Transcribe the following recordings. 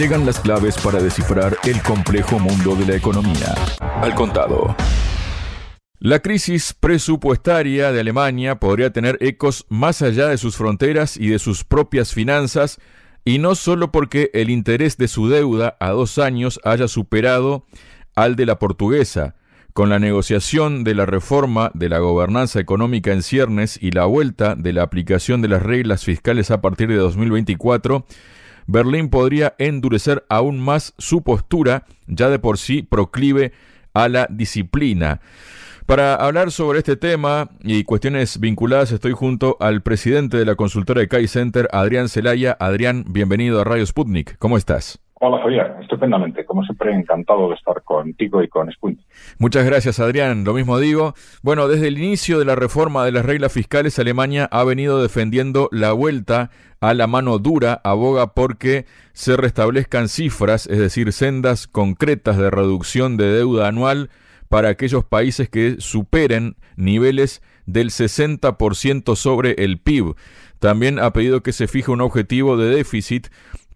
Llegan las claves para descifrar el complejo mundo de la economía. Al contado. La crisis presupuestaria de Alemania podría tener ecos más allá de sus fronteras y de sus propias finanzas, y no solo porque el interés de su deuda a dos años haya superado al de la portuguesa, con la negociación de la reforma de la gobernanza económica en ciernes y la vuelta de la aplicación de las reglas fiscales a partir de 2024, Berlín podría endurecer aún más su postura, ya de por sí proclive a la disciplina. Para hablar sobre este tema y cuestiones vinculadas, estoy junto al presidente de la consultora de Kai Center, Adrián Celaya. Adrián, bienvenido a Radio Sputnik. ¿Cómo estás? Hola Javier, estupendamente. Como siempre, encantado de estar contigo y con Sputnik. Muchas gracias Adrián, lo mismo digo. Bueno, desde el inicio de la reforma de las reglas fiscales, Alemania ha venido defendiendo la vuelta a la mano dura, aboga porque se restablezcan cifras, es decir, sendas concretas de reducción de deuda anual para aquellos países que superen niveles del 60% sobre el PIB. También ha pedido que se fije un objetivo de déficit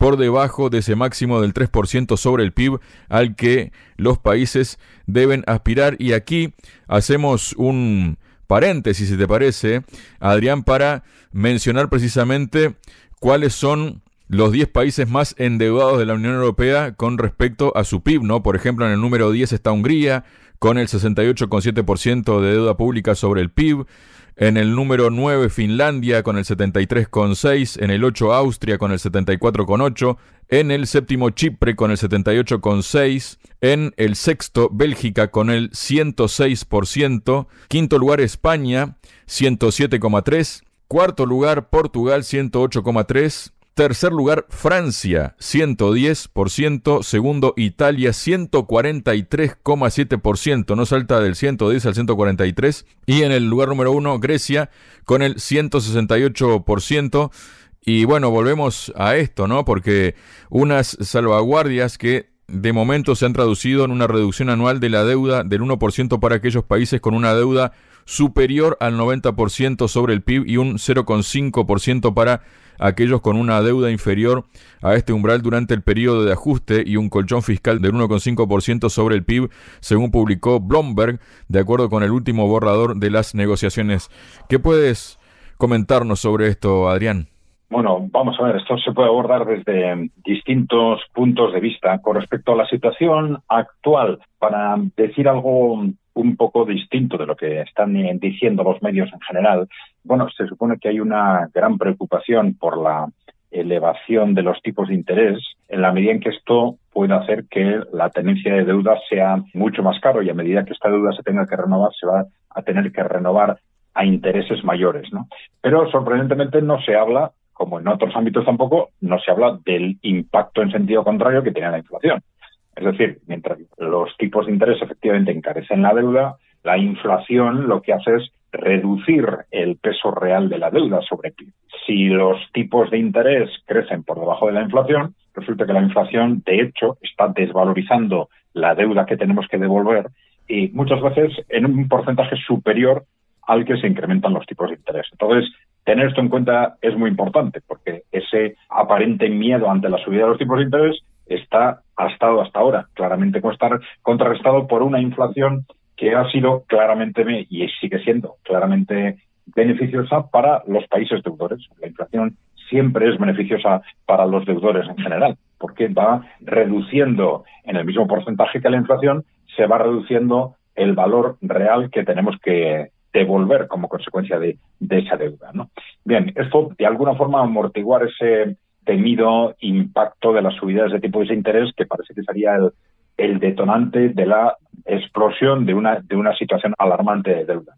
por debajo de ese máximo del 3% sobre el PIB al que los países deben aspirar. Y aquí hacemos un paréntesis, si te parece, Adrián, para mencionar precisamente cuáles son los 10 países más endeudados de la Unión Europea con respecto a su PIB, ¿no? Por ejemplo, en el número 10 está Hungría, con el 68,7% de deuda pública sobre el PIB. En el número 9 Finlandia con el 73,6, en el 8 Austria con el 74,8, en el séptimo Chipre con el 78,6, en el sexto Bélgica con el 106%, quinto lugar España 107,3, cuarto lugar Portugal 108,3, Tercer lugar, Francia, 110%. Segundo, Italia, 143,7%. No salta del 110 al 143. Y en el lugar número uno, Grecia, con el 168%. Y bueno, volvemos a esto, ¿no? Porque unas salvaguardias que de momento se han traducido en una reducción anual de la deuda del 1% para aquellos países con una deuda superior al 90% sobre el PIB y un 0,5% para aquellos con una deuda inferior a este umbral durante el periodo de ajuste y un colchón fiscal del 1,5% sobre el PIB, según publicó Bloomberg, de acuerdo con el último borrador de las negociaciones. ¿Qué puedes comentarnos sobre esto, Adrián? Bueno, vamos a ver, esto se puede abordar desde distintos puntos de vista. Con respecto a la situación actual, para decir algo un poco distinto de lo que están diciendo los medios en general. Bueno, se supone que hay una gran preocupación por la elevación de los tipos de interés en la medida en que esto puede hacer que la tenencia de deuda sea mucho más caro y a medida que esta deuda se tenga que renovar se va a tener que renovar a intereses mayores, ¿no? Pero sorprendentemente no se habla, como en otros ámbitos tampoco, no se habla del impacto en sentido contrario que tiene la inflación. Es decir, mientras los tipos de interés efectivamente encarecen la deuda, la inflación lo que hace es reducir el peso real de la deuda sobre ti. Si los tipos de interés crecen por debajo de la inflación, resulta que la inflación, de hecho, está desvalorizando la deuda que tenemos que devolver y muchas veces en un porcentaje superior al que se incrementan los tipos de interés. Entonces, tener esto en cuenta es muy importante porque ese aparente miedo ante la subida de los tipos de interés está, ha estado hasta ahora claramente contrarrestado por una inflación que ha sido claramente y sigue siendo claramente beneficiosa para los países deudores. La inflación siempre es beneficiosa para los deudores en general, porque va reduciendo en el mismo porcentaje que la inflación, se va reduciendo el valor real que tenemos que devolver como consecuencia de, esa deuda. ¿no? Bien, esto de alguna forma amortiguar ese temido impacto de las subidas de tipos de interés, que parece que sería el, detonante de la explosión de una, de una situación alarmante de deuda.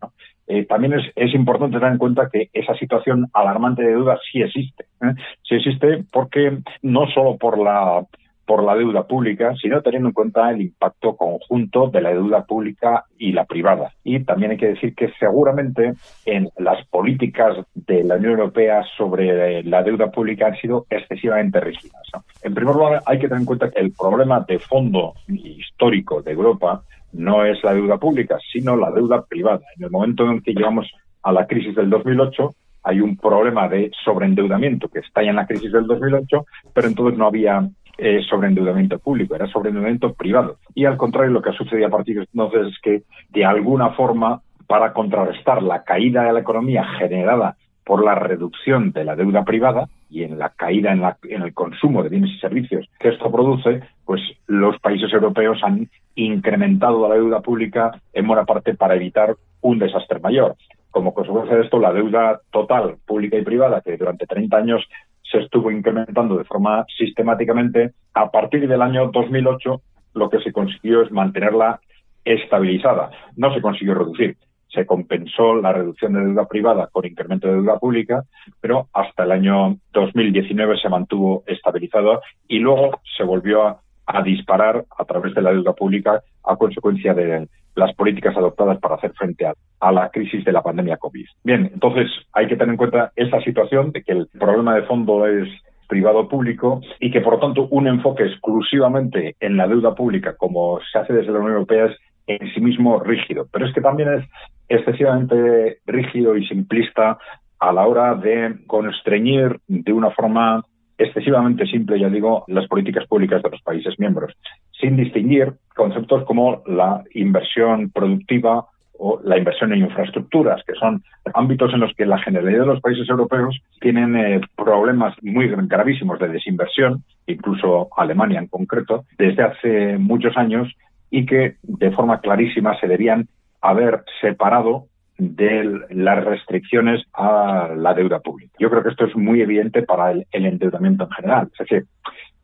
Eh, también es, importante tener en cuenta que esa situación alarmante de deuda sí existe. ¿eh? Sí existe porque no solo por la por la deuda pública, sino teniendo en cuenta el impacto conjunto de la deuda pública y la privada. Y también hay que decir que seguramente en las políticas de la Unión Europea sobre la deuda pública han sido excesivamente rígidas. En primer lugar, hay que tener en cuenta que el problema de fondo histórico de Europa no es la deuda pública, sino la deuda privada. En el momento en que llegamos a la crisis del 2008, hay un problema de sobreendeudamiento que está en la crisis del 2008, pero entonces no había eh, sobreendeudamiento público, era sobreendeudamiento privado. Y al contrario, lo que ha sucedido a partir de entonces es que, de alguna forma, para contrarrestar la caída de la economía generada por la reducción de la deuda privada y en la caída en, en, el consumo de bienes y servicios que esto produce, pues los países europeos han incrementado la deuda pública en buena parte para evitar un desastre mayor. Como consecuencia de esto, la deuda total, pública y privada, que durante 30 años se estuvo incrementando de forma sistemáticamente, a partir del año 2008 lo que se consiguió es mantenerla estabilizada. No se consiguió reducir se compensó la reducción de deuda privada con incremento de deuda pública, pero hasta el año 2019 se mantuvo estabilizado y luego se volvió a, disparar a través de la deuda pública a consecuencia de las políticas adoptadas para hacer frente a, a, la crisis de la pandemia COVID. Bien, entonces hay que tener en cuenta esa situación de que el problema de fondo es privado público y que por lo tanto un enfoque exclusivamente en la deuda pública como se hace desde la Unión Europea es en sí mismo rígido, pero es que también es excesivamente rígido y simplista a la hora de constreñir de una forma excesivamente simple, ya digo, las políticas públicas de los países miembros, sin distinguir conceptos como la inversión productiva o la inversión en infraestructuras, que son ámbitos en los que la generalidad de los países europeos tienen eh, problemas muy gravísimos de desinversión, incluso Alemania en concreto, desde hace muchos años y que de forma clarísima se debían haber separado de las restricciones a la deuda pública. Yo creo que esto es muy evidente para el, endeudamiento en general. Es decir,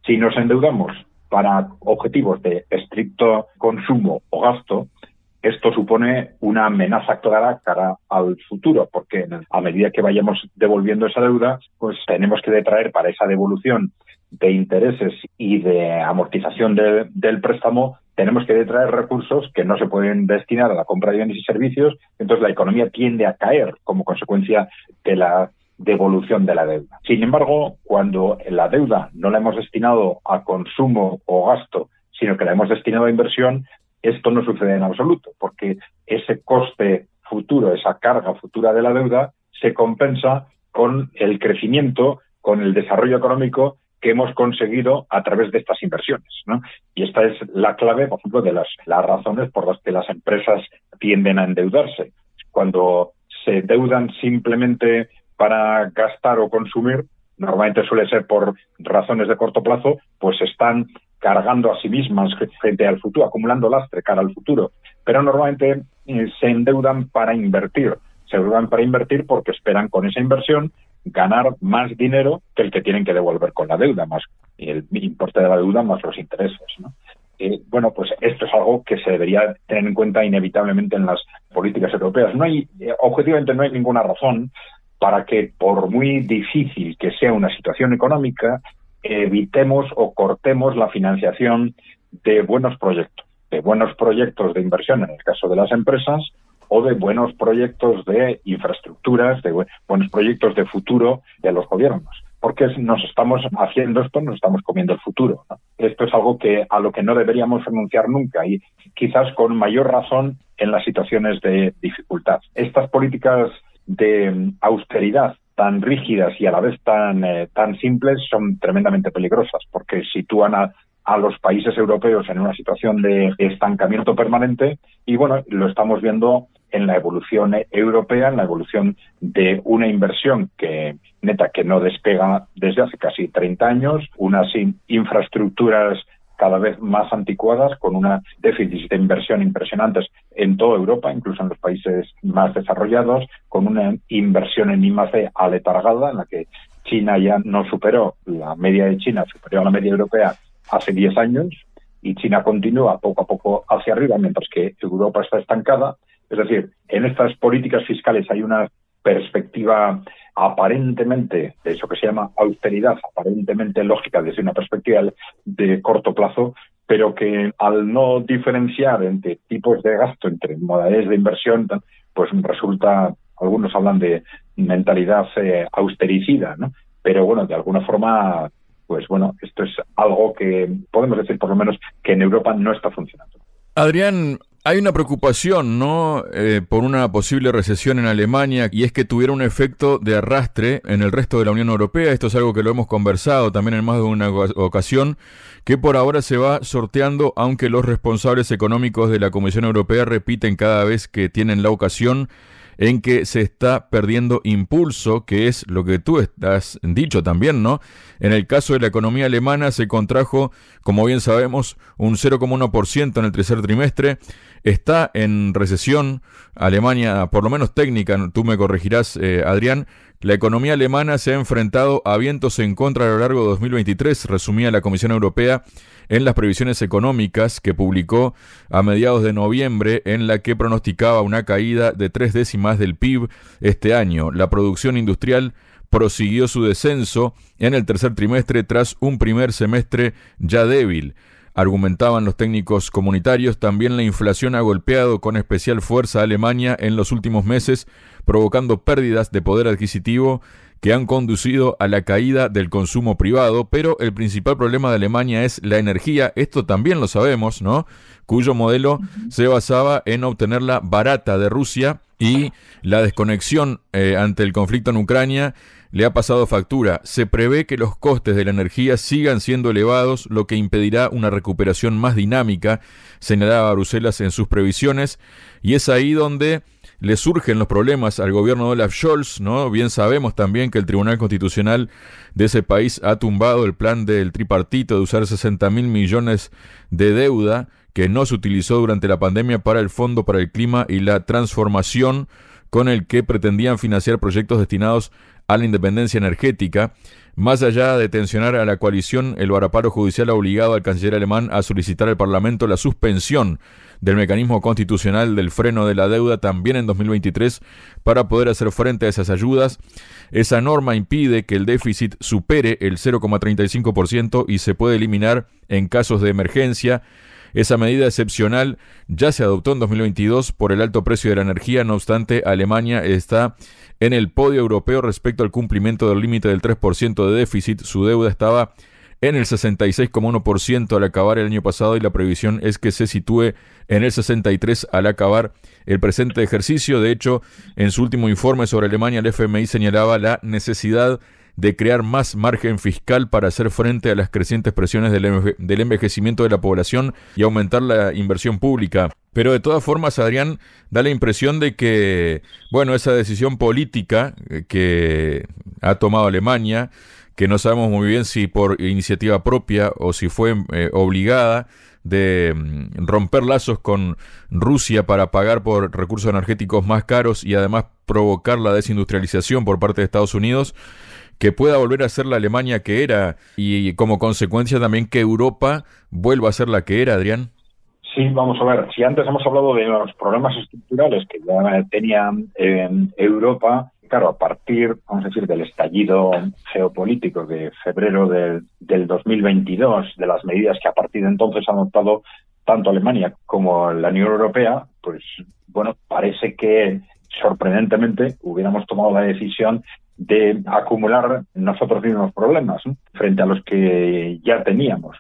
si nos endeudamos para objetivos de estricto consumo o gasto, esto supone una amenaza clara cara al futuro, porque a medida que vayamos devolviendo esa deuda, pues tenemos que detraer para esa devolución de intereses y de amortización del préstamo tenemos que detraer recursos que no se pueden destinar a la compra de bienes y servicios, entonces la economía tiende a caer como consecuencia de la devolución de la deuda. Sin embargo, cuando la deuda no la hemos destinado a consumo o gasto, sino que la hemos destinado a inversión, esto no sucede en absoluto, porque ese coste futuro, esa carga futura de la deuda, se compensa con el crecimiento, con el desarrollo económico que hemos conseguido a través de estas inversiones. ¿no? Y esta es la clave, por ejemplo, de las, las razones por las que las empresas tienden a endeudarse. Cuando se endeudan simplemente para gastar o consumir, normalmente suele ser por razones de corto plazo, pues están cargando a sí mismas frente al futuro, acumulando lastre cara al futuro. Pero normalmente eh, se endeudan para invertir. Se endeudan para invertir porque esperan con esa inversión ganar más dinero que el que tienen que devolver con la deuda, más el importe de la deuda más los intereses. Eh, bueno, pues esto es algo que se debería tener en cuenta inevitablemente en las políticas europeas. No hay, eh, objetivamente, no hay ninguna razón para que, por muy difícil que sea una situación económica, evitemos o cortemos la financiación de buenos proyectos, de buenos proyectos de inversión en el caso de las empresas o de buenos proyectos de infraestructuras, de buenos proyectos de futuro de los gobiernos. Porque nos estamos haciendo esto, nos estamos comiendo el futuro. Esto es algo que a lo que no deberíamos renunciar nunca y quizás con mayor razón en las situaciones de dificultad. Estas políticas de austeridad tan rígidas y a la vez tan, eh, tan simples son tremendamente peligrosas porque sitúan a, a los países europeos en una situación de estancamiento permanente y bueno, lo estamos viendo en la evolución europea, en la evolución de una inversión que neta que no despega desde hace casi 30 años, unas infraestructuras cada vez más anticuadas, con una déficit de inversión impresionantes en toda Europa, incluso en los países más desarrollados, con una inversión en I+D aletargada, en la que China ya no superó, la media de China superó a la media europea hace 10 años, y China continúa poco a poco hacia arriba, mientras que Europa está estancada, es decir, en estas políticas fiscales hay una perspectiva aparentemente, de eso que se llama austeridad, aparentemente lógica desde una perspectiva de corto plazo, pero que al no diferenciar entre tipos de gasto, entre modalidades de inversión, pues resulta, algunos hablan de mentalidad eh, austericida, ¿no? Pero bueno, de alguna forma, pues bueno, esto es algo que podemos decir por lo menos que en Europa no está funcionando. Adrián, Hay una preocupación, ¿no? Eh, por una posible recesión en Alemania y es que tuviera un efecto de arrastre en el resto de la Unión Europea. Esto es algo que lo hemos conversado también en más de una ocasión, que por ahora se va sorteando, aunque los responsables económicos de la Comisión Europea repiten cada vez que tienen la ocasión en que se está perdiendo impulso, que es lo que tú has dicho también, ¿no? En el caso de la economía alemana se contrajo, como bien sabemos, un 0,1% en el tercer trimestre. Está en recesión Alemania, por lo menos técnica, tú me corregirás, eh, Adrián. La economía alemana se ha enfrentado a vientos en contra a lo largo de 2023, resumía la Comisión Europea en las previsiones económicas que publicó a mediados de noviembre, en la que pronosticaba una caída de tres décimas del PIB este año. La producción industrial prosiguió su descenso en el tercer trimestre tras un primer semestre ya débil. Argumentaban los técnicos comunitarios, también la inflación ha golpeado con especial fuerza a Alemania en los últimos meses, provocando pérdidas de poder adquisitivo que han conducido a la caída del consumo privado, pero el principal problema de Alemania es la energía, esto también lo sabemos, ¿no? Cuyo modelo se basaba en obtenerla barata de Rusia y la desconexión eh, ante el conflicto en Ucrania le ha pasado factura. Se prevé que los costes de la energía sigan siendo elevados, lo que impedirá una recuperación más dinámica, señalaba Bruselas en sus previsiones, y es ahí donde le surgen los problemas al gobierno de Olaf Scholz, ¿no? Bien sabemos también que el Tribunal Constitucional de ese país ha tumbado el plan del tripartito de usar 60 mil millones de deuda que no se utilizó durante la pandemia para el Fondo para el Clima y la Transformación, con el que pretendían financiar proyectos destinados a la independencia energética. Más allá de tensionar a la coalición, el varaparo judicial ha obligado al canciller alemán a solicitar al Parlamento la suspensión del mecanismo constitucional del freno de la deuda también en 2023 para poder hacer frente a esas ayudas. Esa norma impide que el déficit supere el 0,35% y se puede eliminar en casos de emergencia. Esa medida excepcional ya se adoptó en 2022 por el alto precio de la energía, no obstante, Alemania está en el podio europeo respecto al cumplimiento del límite del 3% de déficit. Su deuda estaba en el 66,1% al acabar el año pasado y la previsión es que se sitúe en el 63 al acabar el presente ejercicio. De hecho, en su último informe sobre Alemania, el FMI señalaba la necesidad de crear más margen fiscal para hacer frente a las crecientes presiones del, envejecimiento de la población y aumentar la inversión pública. Pero de todas formas, Adrián, da la impresión de que, bueno, esa decisión política eh, que ha tomado Alemania, que no sabemos muy bien si por iniciativa propia o si fue eh, obligada, de mm, romper lazos con Rusia para pagar por recursos energéticos más caros y además provocar la desindustrialización por parte de Estados Unidos, que pueda volver a ser la Alemania que era y como consecuencia también que Europa vuelva a ser la que era, Adrián? Sí, vamos a ver, si antes hemos hablado de los problemas estructurales que ya tenía en Europa, claro, a partir, vamos a decir, del estallido geopolítico de febrero del, del 2022, de las medidas que a partir de entonces ha adoptado tanto Alemania como la Unión Europea, pues bueno, parece que sorprendentemente hubiéramos tomado la decisión de acumular nosotros mismos problemas frente a los que ya teníamos,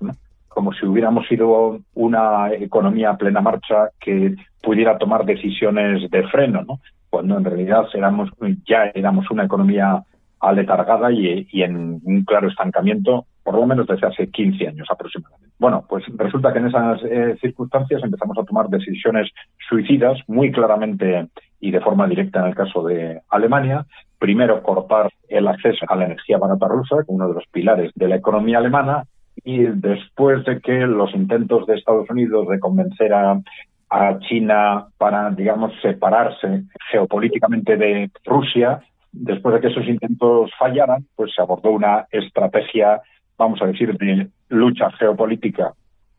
como si hubiéramos sido una economía a plena marcha que pudiera tomar decisiones de freno, ¿no? cuando en realidad éramos, ya éramos una economía aletargada y, y en un claro estancamiento, por lo menos desde hace 15 años aproximadamente. Bueno, pues resulta que en esas eh, circunstancias empezamos a tomar decisiones suicidas muy claramente y de forma directa en el caso de Alemania. Primero, cortar el acceso a la energía barata rusa, uno de los pilares de la economía alemana, y después de que los intentos de Estados Unidos de convencer a, a China para, digamos, separarse geopolíticamente de Rusia, después de que esos intentos fallaran, pues se abordó una estrategia, vamos a decir, de lucha geopolítica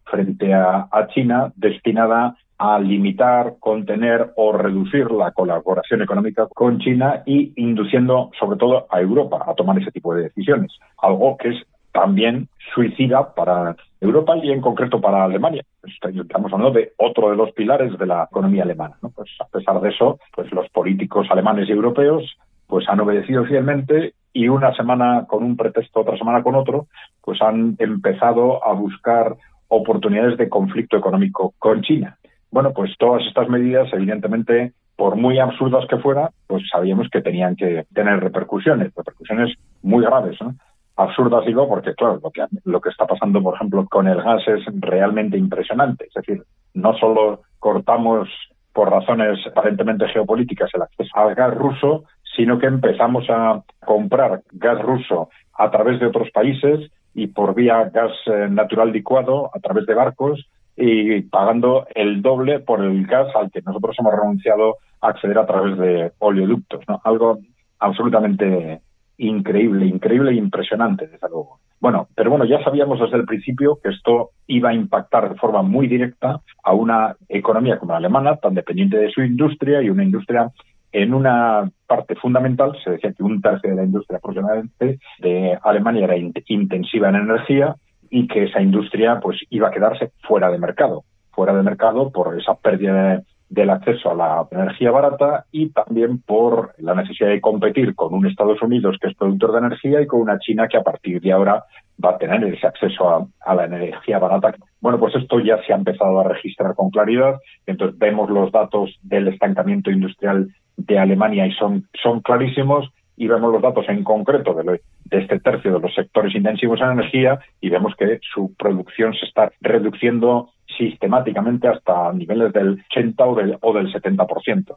frente a, China destinada a limitar, contener o reducir la colaboración económica con China y induciendo sobre todo a Europa a tomar ese tipo de decisiones, algo que es también suicida para Europa y en concreto para Alemania. Pues, estamos hablando de otro de los pilares de la economía alemana. Pues a pesar de eso, pues los políticos alemanes y europeos pues han obedecido fielmente y una semana con un pretexto, otra semana con otro, pues han empezado a buscar oportunidades de conflicto económico con China. Bueno, pues todas estas medidas, evidentemente, por muy absurdas que fueran, pues sabíamos que tenían que tener repercusiones, repercusiones muy graves. ¿no? Absurdas digo porque, claro, lo que, lo que está pasando, por ejemplo, con el gas es realmente impresionante. Es decir, no solo cortamos por razones aparentemente geopolíticas el acceso al gas ruso, sino que empezamos a comprar gas ruso a través de otros países y por vía gas eh, natural licuado a través de barcos y pagando el doble por el gas al que nosotros hemos renunciado a acceder a través de oleoductos, ¿no? Algo absolutamente increíble, increíble e impresionante, desde luego. Bueno, pero bueno, ya sabíamos desde el principio que esto iba a impactar de forma muy directa a una economía como la alemana, tan dependiente de su industria y una industria en una parte fundamental, se decía que un tercio de la industria aproximadamente de Alemania era intensiva en energía y que esa industria pues iba a quedarse fuera de mercado, fuera de mercado por esa pérdida del acceso a la energía barata y también por la necesidad de competir con un Estados Unidos que es productor de energía y con una China que a partir de ahora va a tener ese acceso a, a, la energía barata. Bueno, pues esto ya se ha empezado a registrar con claridad. Entonces vemos los datos del estancamiento industrial de Alemania y son, son clarísimos y vemos los datos en concreto de, de este tercio de los sectores intensivos en energía y vemos que su producción se está reduciendo sistemáticamente hasta niveles del 80 o del, o del 70%.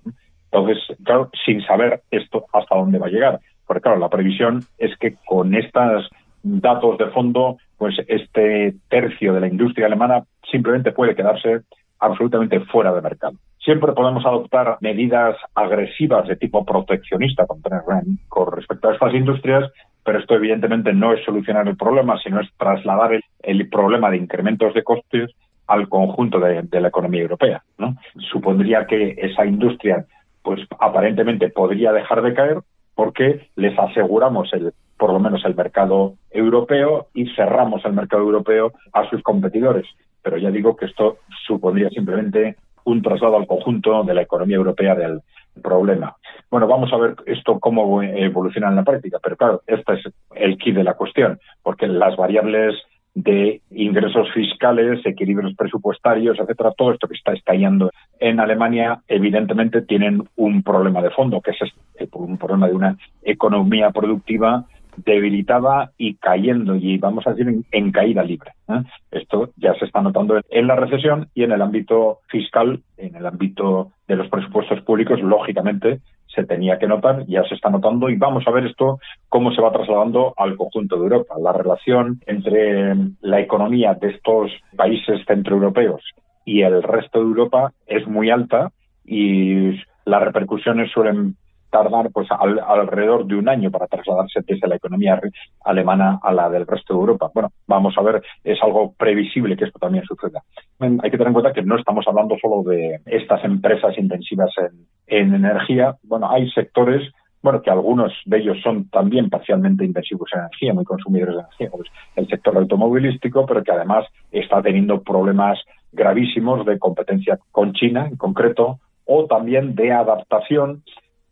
Entonces, claro, sin saber esto hasta dónde va a llegar. Porque, claro, la previsión es que con estos datos de fondo, pues este tercio de la industria alemana simplemente puede quedarse absolutamente fuera de mercado. Siempre podemos adoptar medidas agresivas de tipo proteccionista con, respecto a estas industrias, pero esto evidentemente no es solucionar el problema, sino es trasladar el, problema de incrementos de costes al conjunto de, la economía europea. ¿no? Supondría que esa industria, pues aparentemente podría dejar de caer porque les aseguramos el, por lo menos el mercado europeo y cerramos el mercado europeo a sus competidores. Pero ya digo que esto supondría simplemente un traslado al conjunto de la economía europea del problema. Bueno, vamos a ver esto cómo evoluciona en la práctica, pero claro, este es el kit de la cuestión, porque las variables de ingresos fiscales, equilibrios presupuestarios, etcétera, todo esto que está estallando en Alemania, evidentemente tienen un problema de fondo, que es este, un problema de una economía productiva debilitada y cayendo, y vamos a decir en, caída libre. ¿eh? Esto ya se está notando en la recesión y en el ámbito fiscal, en el ámbito de los presupuestos públicos, lógicamente se tenía que notar, ya se está notando y vamos a ver esto cómo se va trasladando al conjunto de Europa. La relación entre la economía de estos países centroeuropeos y el resto de Europa es muy alta y las repercusiones suelen tardar pues alrededor de un año para trasladarse desde la economía alemana a la del resto de Europa. Bueno, vamos a ver, es algo previsible que esto también suceda. Hay que tener en cuenta que no estamos hablando solo de estas empresas intensivas en, en energía. Bueno, hay sectores bueno, que algunos de ellos son también parcialmente intensivos en energía, muy consumidores de energía, como el sector automovilístico, pero que además está teniendo problemas gravísimos de competencia con China en concreto, o también de adaptación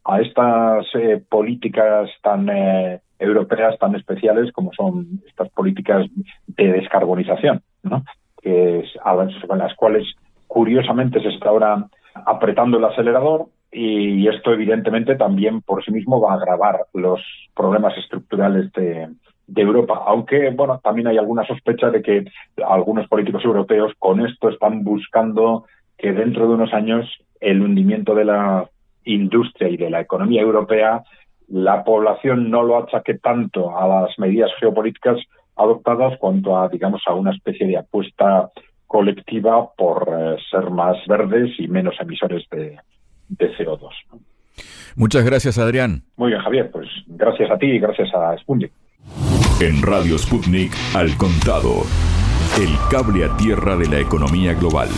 a estas eh, políticas tan eh, europeas tan especiales como son estas políticas de descarbonización, ¿no? que es, las cuales curiosamente se está ahora apretando el acelerador y esto evidentemente también por sí mismo va a agravar los problemas estructurales de, de Europa, aunque bueno, también hay alguna sospecha de que algunos políticos europeos con esto están buscando que dentro de unos años el hundimiento de la industria y de la economía europea, la población no lo achaque tanto a las medidas geopolíticas adoptadas cuanto a, digamos, a una especie de apuesta colectiva por eh, ser más verdes y menos emisores de, de CO2. Muchas gracias, Adrián. Muy bien, Javier. Pues gracias a ti y gracias a Sputnik. En Radio Sputnik, al contado. El cable a tierra de la economía global.